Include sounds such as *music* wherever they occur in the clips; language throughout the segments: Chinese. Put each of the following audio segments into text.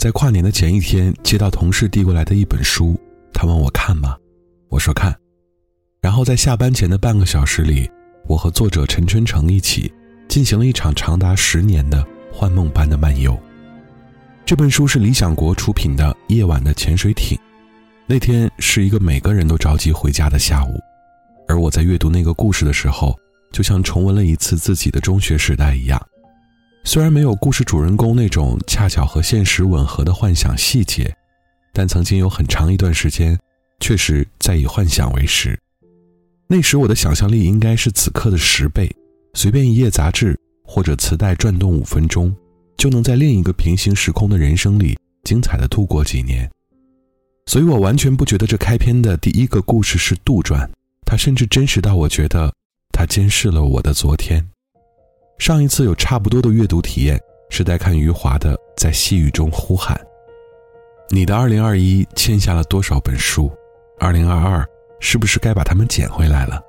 在跨年的前一天接到同事递过来的一本书，他问我看吗？我说看。然后在下班前的半个小时里，我和作者陈春成一起进行了一场长达十年的幻梦般的漫游。这本书是理想国出品的《夜晚的潜水艇》。那天是一个每个人都着急回家的下午，而我在阅读那个故事的时候，就像重温了一次自己的中学时代一样。虽然没有故事主人公那种恰巧和现实吻合的幻想细节，但曾经有很长一段时间，确实在以幻想为食。那时我的想象力应该是此刻的十倍，随便一页杂志或者磁带转动五分钟，就能在另一个平行时空的人生里精彩的度过几年。所以我完全不觉得这开篇的第一个故事是杜撰，它甚至真实到我觉得它监视了我的昨天。上一次有差不多的阅读体验是在看余华的《在细雨中呼喊》。你的2021欠下了多少本书？2022是不是该把它们捡回来了？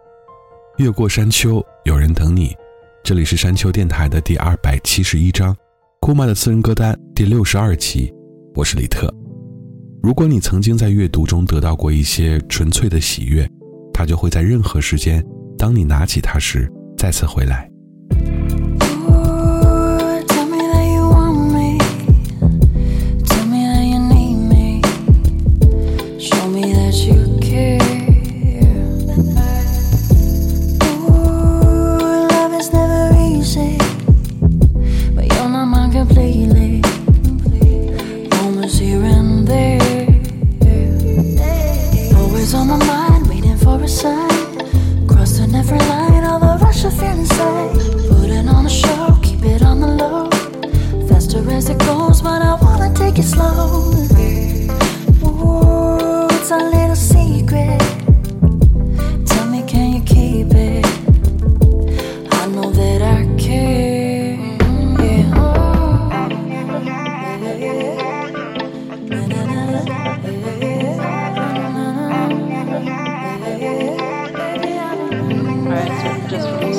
越过山丘，有人等你。这里是山丘电台的第二百七十一章，库玛的私人歌单第六十二期。我是李特。如果你曾经在阅读中得到过一些纯粹的喜悦，它就会在任何时间，当你拿起它时，再次回来。it, so just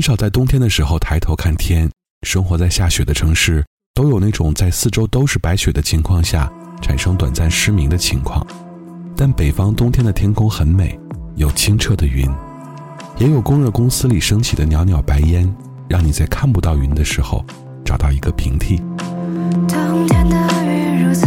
很少在冬天的时候抬头看天。生活在下雪的城市，都有那种在四周都是白雪的情况下产生短暂失明的情况。但北方冬天的天空很美，有清澈的云，也有供热公司里升起的袅袅白烟，让你在看不到云的时候找到一个平替。冬天的云如此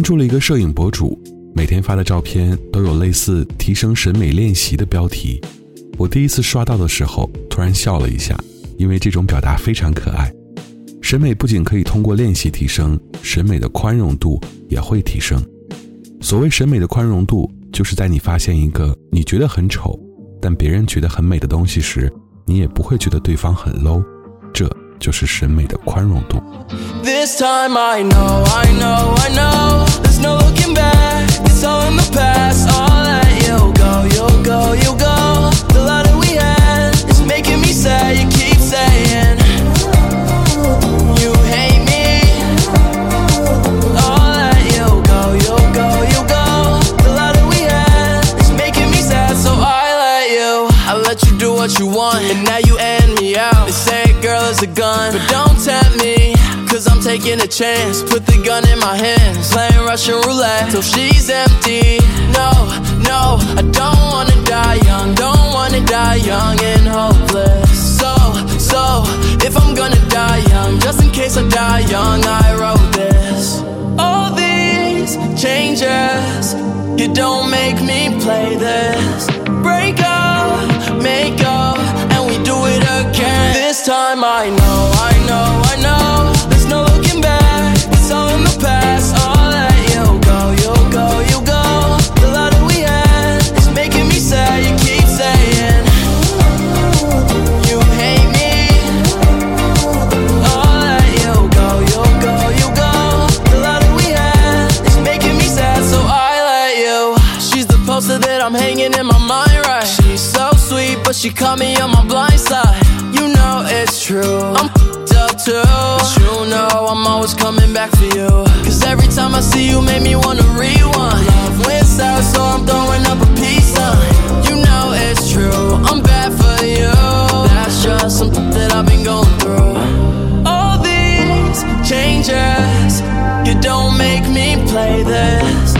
关注了一个摄影博主，每天发的照片都有类似提升审美练习的标题。我第一次刷到的时候，突然笑了一下，因为这种表达非常可爱。审美不仅可以通过练习提升，审美的宽容度也会提升。所谓审美的宽容度，就是在你发现一个你觉得很丑，但别人觉得很美的东西时，你也不会觉得对方很 low，这就是审美的宽容度。This time I know, I know, I know. There's no looking back. It's all in the past. I'll let you go, you go, you go. The that we had is making me sad. You keep saying you hate me. I'll let you go, you go, you go. The that we had is making me sad, so I let you. I let you do what you want, and now you taking a chance. Put the gun in my hands, playing Russian roulette till she's empty. No, no, I don't wanna die young. Don't wanna die young and hopeless. So, so, if I'm gonna die young, just in case I die young, I wrote this. All these changes, you don't make me play this. Break up, make up, and we do it again. This time I know, I know, I know. Blind side. You know it's true. I'm fed up too. But you know I'm always coming back for you. Cause every time I see you, make me wanna rewind. Love went south, so I'm throwing up a peace sign. You know it's true. I'm bad for you. That's just something that I've been going through. All these changes, you don't make me play this.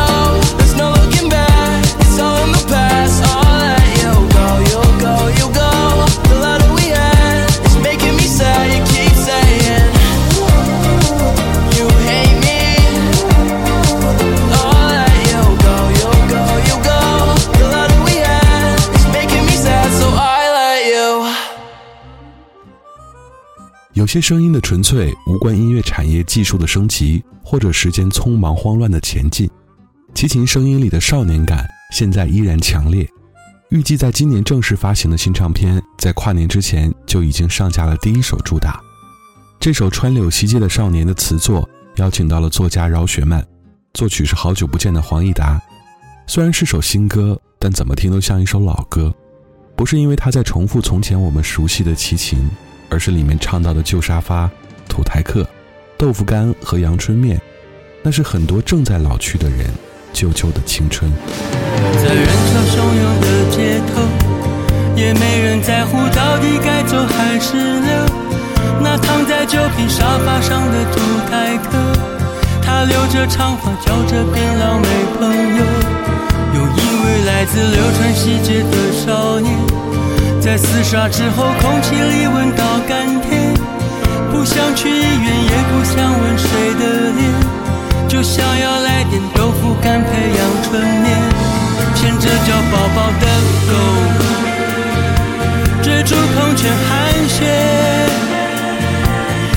这些声音的纯粹无关音乐产业技术的升级，或者时间匆忙慌乱的前进。齐秦声音里的少年感现在依然强烈。预计在今年正式发行的新唱片，在跨年之前就已经上架了第一首主打。这首《川柳西街的少年》的词作邀请到了作家饶雪漫，作曲是好久不见的黄义达。虽然是首新歌，但怎么听都像一首老歌。不是因为他在重复从前我们熟悉的齐秦，而是里面唱到的旧沙发、土台客、豆腐干和阳春面，那是很多正在老去的人旧旧的青春。在人潮汹涌的街头，也没人在乎到底该走还是留。那躺在酒瓶沙发上的土台客，他留着长发，叫着槟榔没朋友。有一位来自流川西街的少年，在厮杀之后，空气里闻到甘甜。不想去医院，也不想吻谁的脸，就想要来点豆腐干配阳春面，牵着叫宝宝的狗，追逐孔雀寒雪，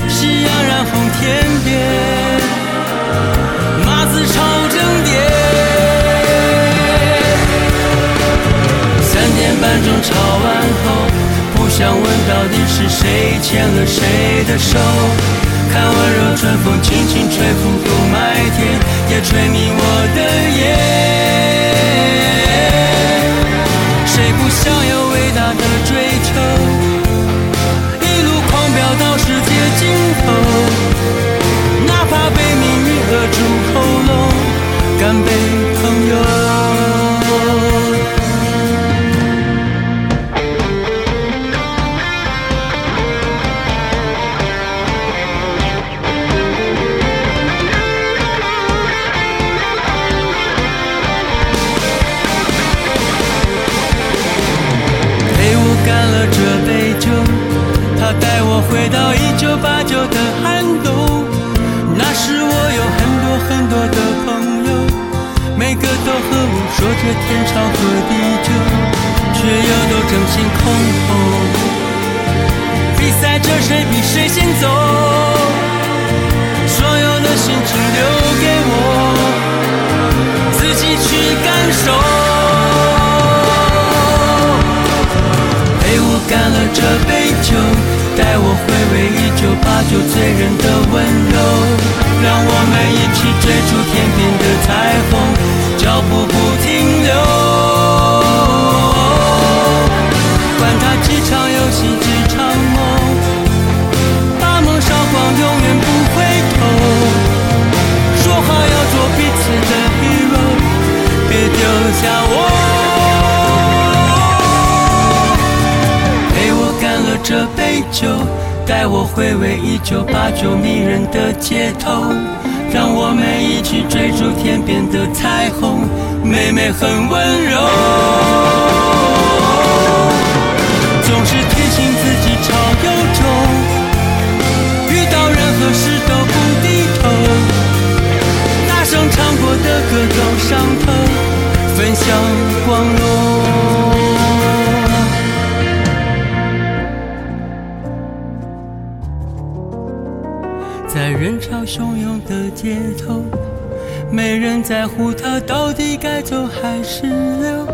夕阳染红天边，点半钟吵完后，不想问到底是谁牵了谁的手。看温柔春风轻轻吹拂过麦田，也吹迷我的眼。谁不想要伟大的追求？一路狂飙到世界尽头，哪怕被命运扼住喉咙，干杯，朋友。九八九的寒冬。那时我有很多很多的朋友，每个都和我说着天长和地久，却又都争先恐后。比赛着谁比谁先走，所有的心情留给我，自己去感受。陪我干了这杯，带我回味一九八九醉人的温柔，让我们一起追逐天边的彩虹，脚步不停留。管他几场游戏几场梦，把梦烧光，永远不回头。说好要做彼此的 hero，别丢下我。这杯酒，带我回味一九八九迷人的街头，让我们一起追逐天边的彩虹，妹妹很温柔。总是提醒自己超有种，遇到任何事都不低头，大声唱过的歌都上头，分享光荣。汹涌的街头，没人在乎他到底该走还是留。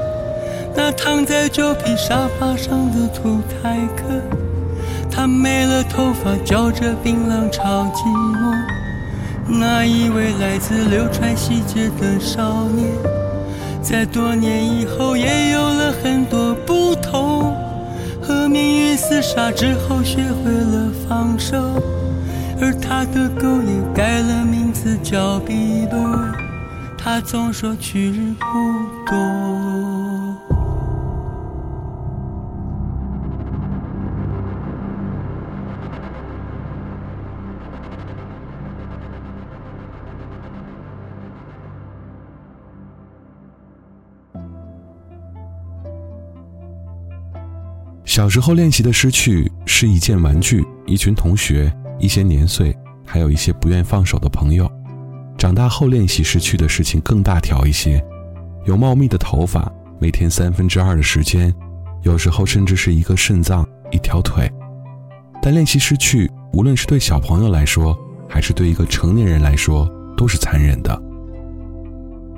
那躺在旧皮沙发上的土台客，他没了头发，嚼着槟榔超寂寞。那一位来自流川细节的少年，在多年以后也有了很多不同。和命运厮杀之后，学会了放手，而他的狗也改了名字叫比伯。他总说去日不多。小时候练习的失去是一件玩具、一群同学、一些年岁，还有一些不愿放手的朋友。长大后练习失去的事情更大条一些，有茂密的头发，每天三分之二的时间，有时候甚至是一个肾脏、一条腿。但练习失去，无论是对小朋友来说，还是对一个成年人来说，都是残忍的。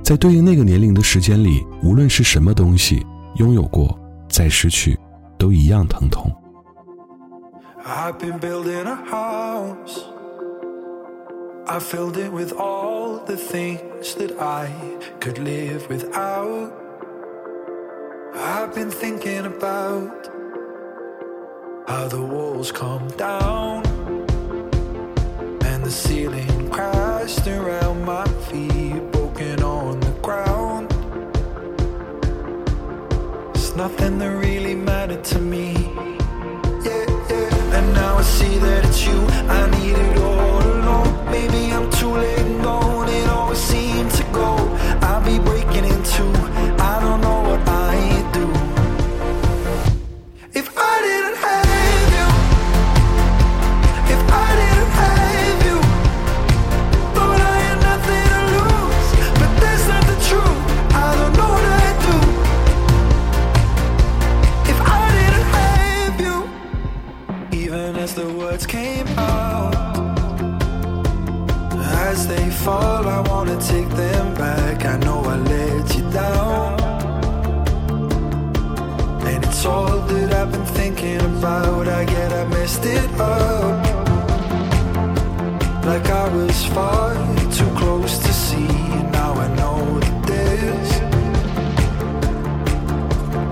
在对应那个年龄的时间里，无论是什么东西拥有过，再失去。都一样疼痛。I've been building a house. I filled it with all the things that I could live without. I've been thinking about how the walls come down and the ceiling crashed around my feet, broken on the ground. It's nothing that really that it's you. I needed all fall, I wanna take them back. I know I let you down, and it's all that I've been thinking about. I get I messed it up, like I was far too close to see. Now I know that this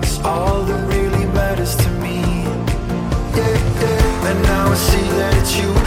is all that really matters to me. Yeah, yeah. And now I see that it's you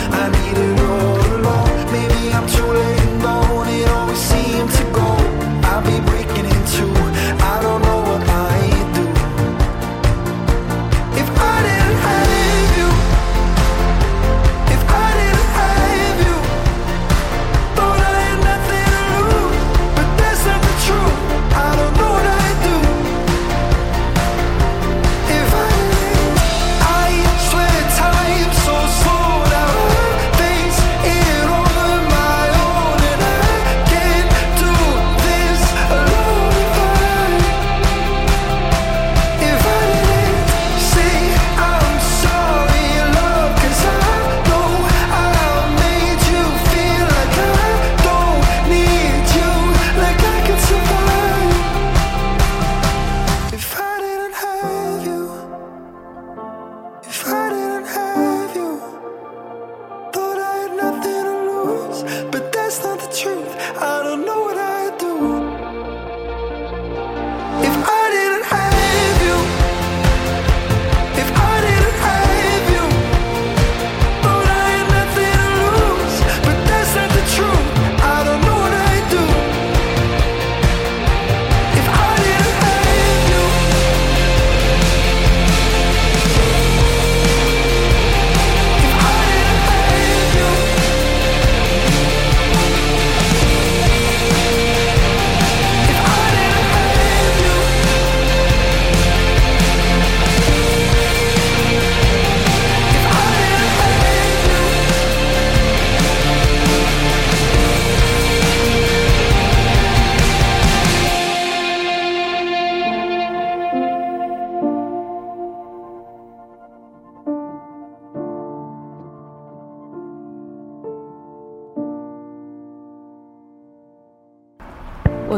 that's not the truth. I don't know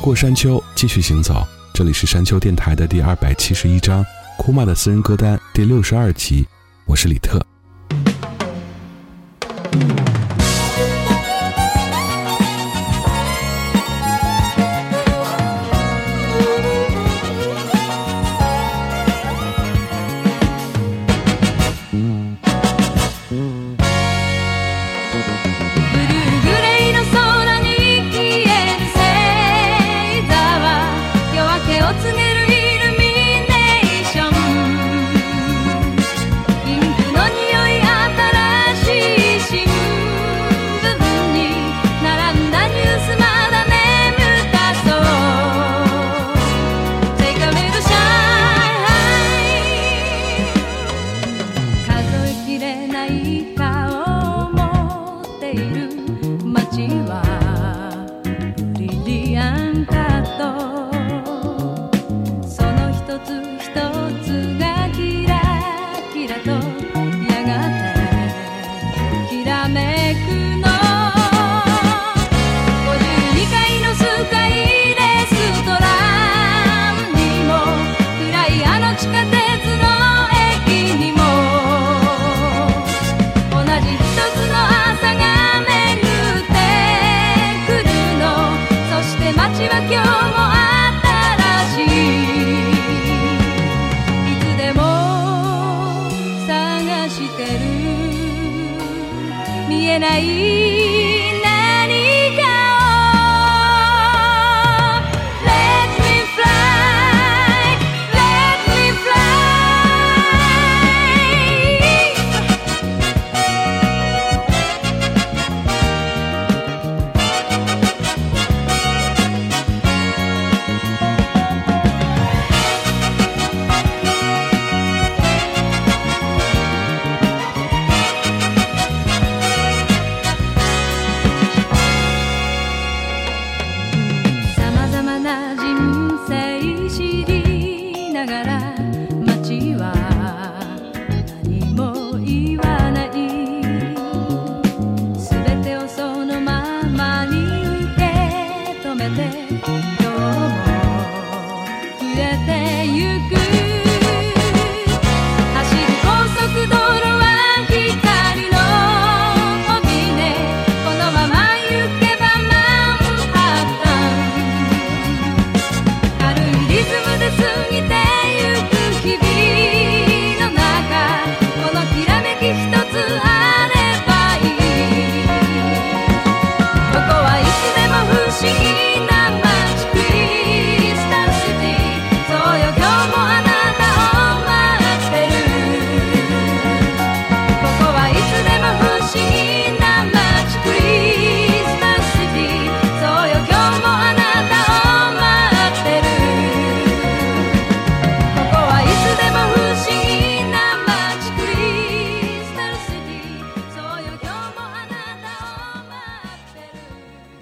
过山丘，继续行走。这里是山丘电台的第二百七十一章，库玛的私人歌单第六十二集。我是李特。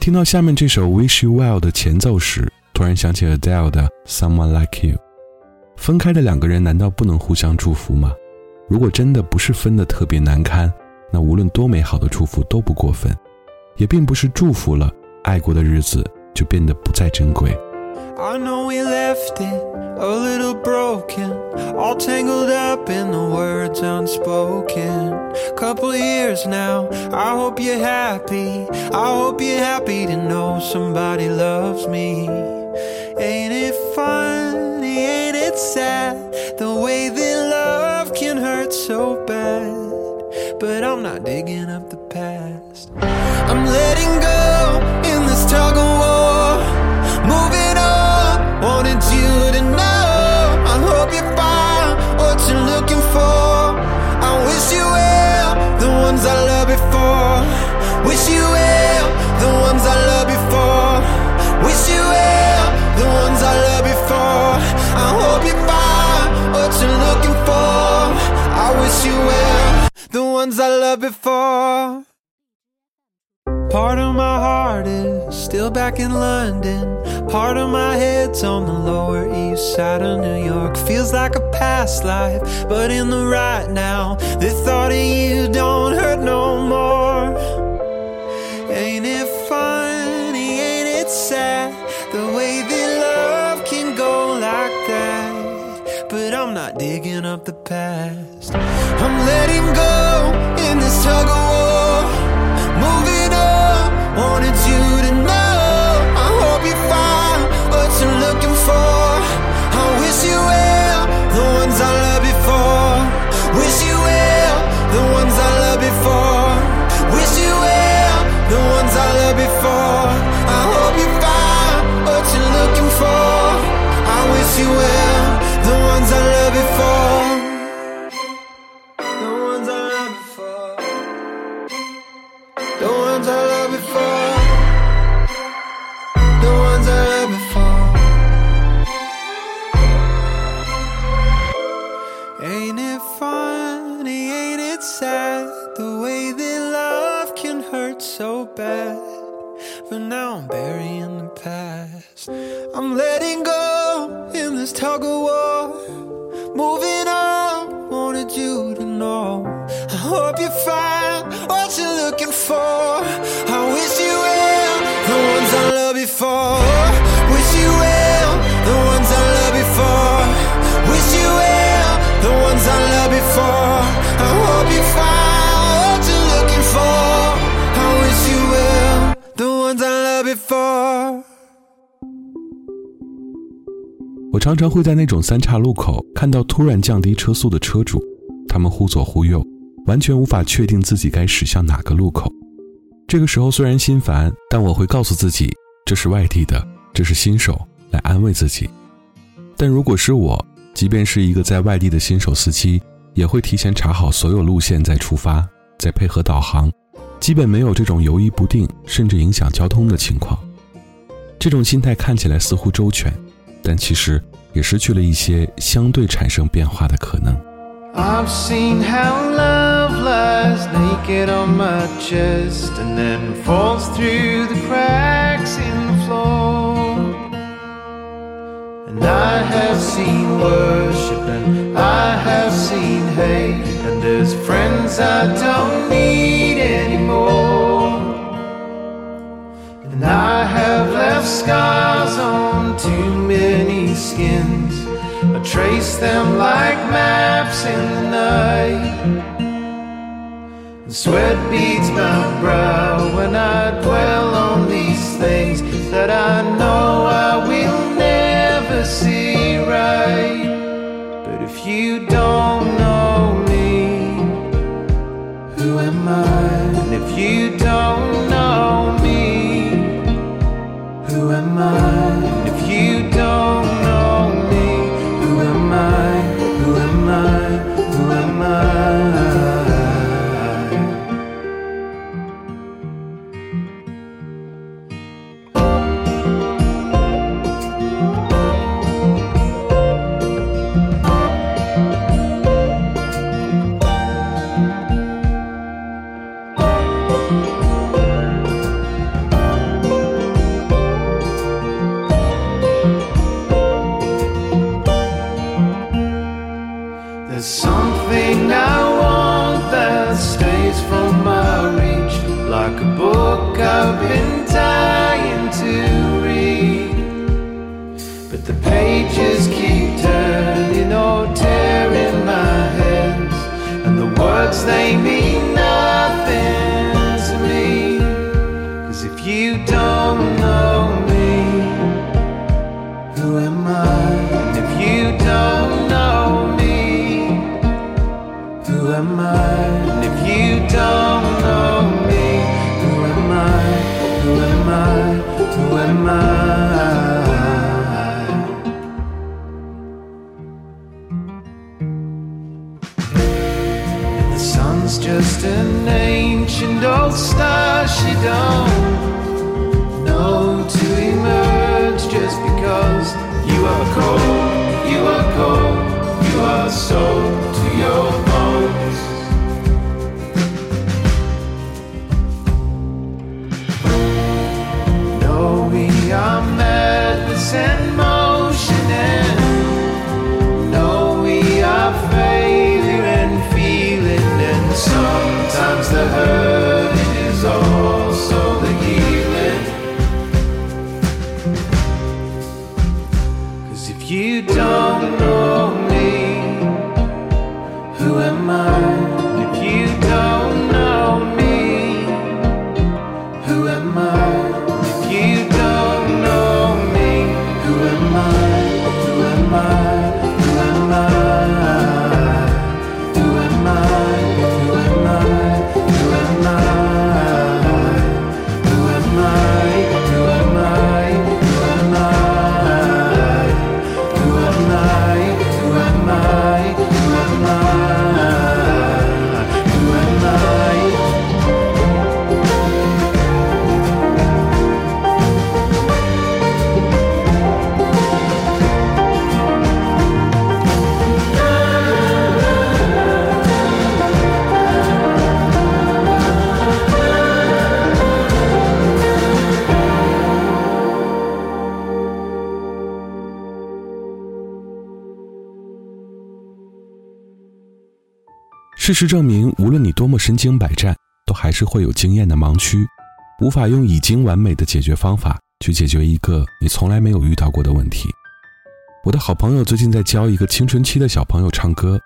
听到下面这首《Wish You Well》的前奏时，突然想起 Adele 的《Someone Like You》。分开的两个人难道不能互相祝福吗？如果真的不是分得特别难堪，那无论多美好的祝福都不过分，也并不是祝福了，爱过的日子就变得不再珍贵。I know we left it a little broken, all tangled up in the words unspoken. Couple years now, I hope you're happy. I hope you're happy to know somebody loves me. Ain't it funny? Ain't it sad? The way that love can hurt so bad. But I'm not digging up the past. I'm letting go in this tug ones I loved before. Part of my heart is still back in London. Part of my head's on the lower east side of New York. Feels like a past life, but in the right now, the thought of you don't hurt no more. Ain't it funny? Ain't it sad? The way that love can go like that. But I'm not digging up the past. I'm letting go in this tug of war. Moving on, wanted you to know. I hope you find what you're looking for. I wish you well, the ones I loved before. Wish you well, the ones I loved before. Wish you well, the ones I loved before. I hope you find what you're looking for. I wish you well, the ones I loved before. 我常常会在那种三岔路口看到突然降低车速的车主，他们忽左忽右，完全无法确定自己该驶向哪个路口。这个时候虽然心烦，但我会告诉自己这是外地的，这是新手，来安慰自己。但如果是我，即便是一个在外地的新手司机，也会提前查好所有路线再出发，再配合导航，基本没有这种犹豫不定甚至影响交通的情况。这种心态看起来似乎周全，但其实也失去了一些相对产生变化的可能。 I've seen how love lies naked on my chest and then falls through the cracks in the floor. And I have seen worship and I have seen hate, and there's friends I don't need anymore. Trace them like maps in the night. And sweat beads my brow when I dwell on these things that I know I will never see right. But if you don't the pages keep turning or tearing my hands, and the words they mean ancient old star she don't know to emerge just because you are cold, you are cold, you are sold to your bones. No, we are madness and motion, and 事实证明，无论你多么身经百战，都还是会有经验的盲区，无法用已经完美的解决方法去解决一个你从来没有遇到过的问题。我的好朋友最近在教一个青春期的小朋友唱歌，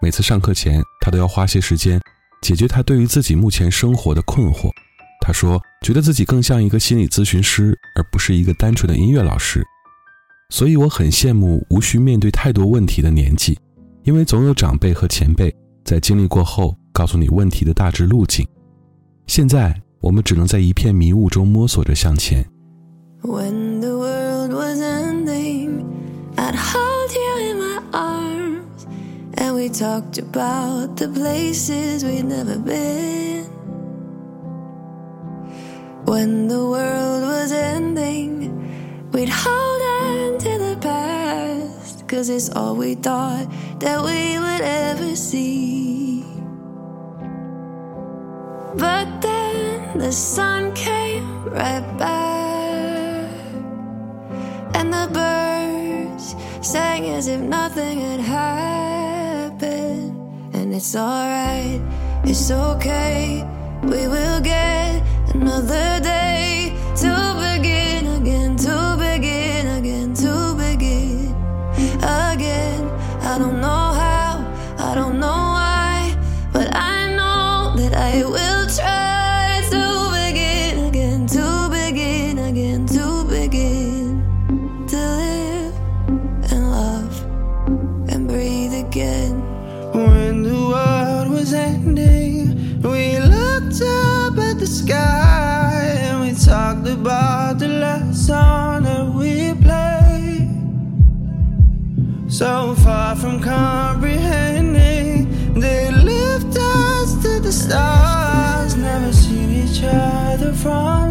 每次上课前，他都要花些时间解决他对于自己目前生活的困惑。他说，觉得自己更像一个心理咨询师，而不是一个单纯的音乐老师。所以我很羡慕无需面对太多问题的年纪，因为总有长辈和前辈在经历过后告诉你问题的大致路径。现在我们只能在一片迷雾中摸索着向前。When the world was ending, I'd hold you in my arms, and we talked about the places we'd never been. When the world was ending, we'd hold on to the past, cause it's all we thought that we would ever see. But then the sun came right back, and the birds sang as if nothing had happened. And it's alright, it's okay, we will get another day to begin again, to the sky and we talked about the last song that we played. So far from comprehending, they lift us to the stars. Never seen each other from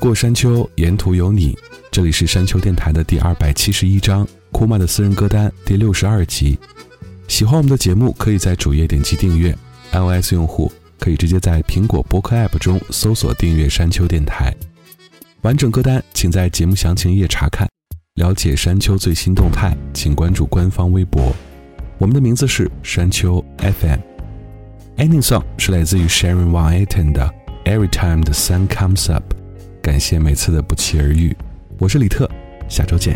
过山丘，沿途有你。这里是山丘电台的第二百七十一章，库玛的私人歌单第六十二集。喜欢我们的节目，可以在主页点击订阅。iOS 用户可以直接在苹果播客 App 中搜索订阅山丘电台。完整歌单请在节目详情页查看。了解山丘最新动态，请关注官方微博。我们的名字是山丘 FM。Ending song 是来自于 Sharon Van Etten 的 Every Time the Sun Comes Up。感谢每次的不期而遇，我是李特，下周见。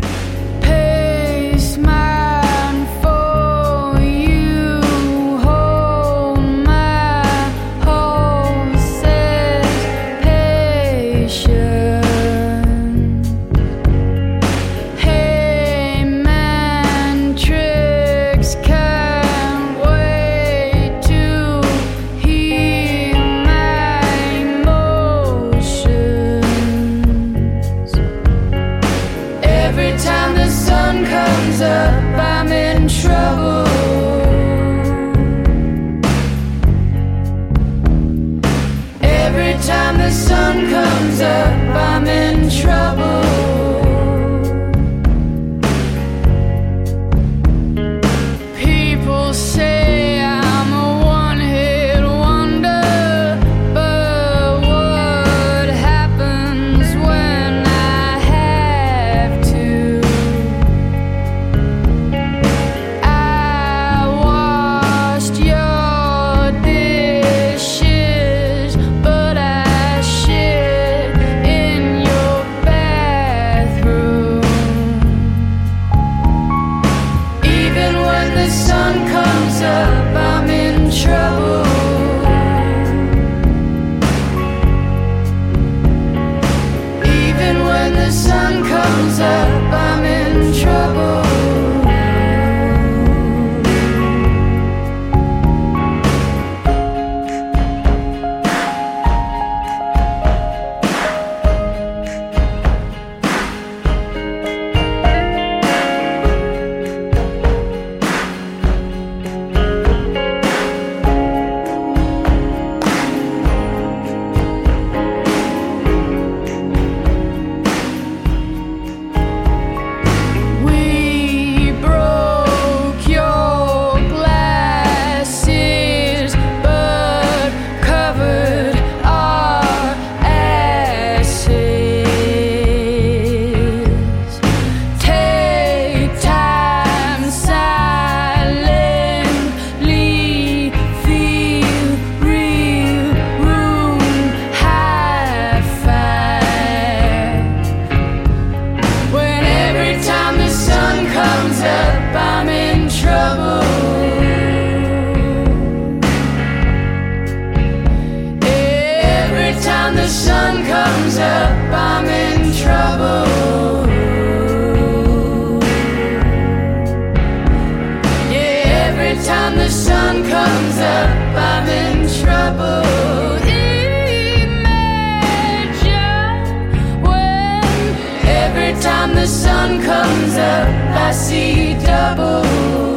I see double.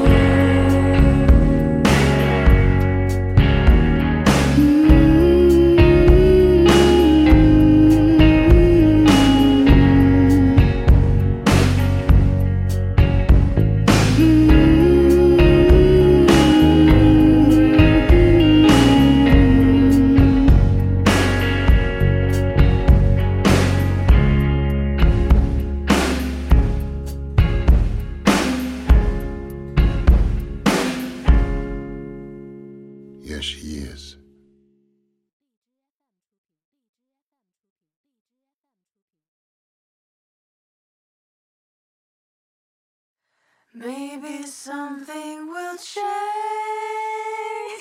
Something will change.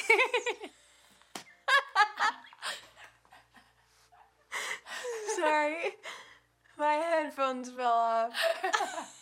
*laughs* Sorry, my headphones fell off. *laughs*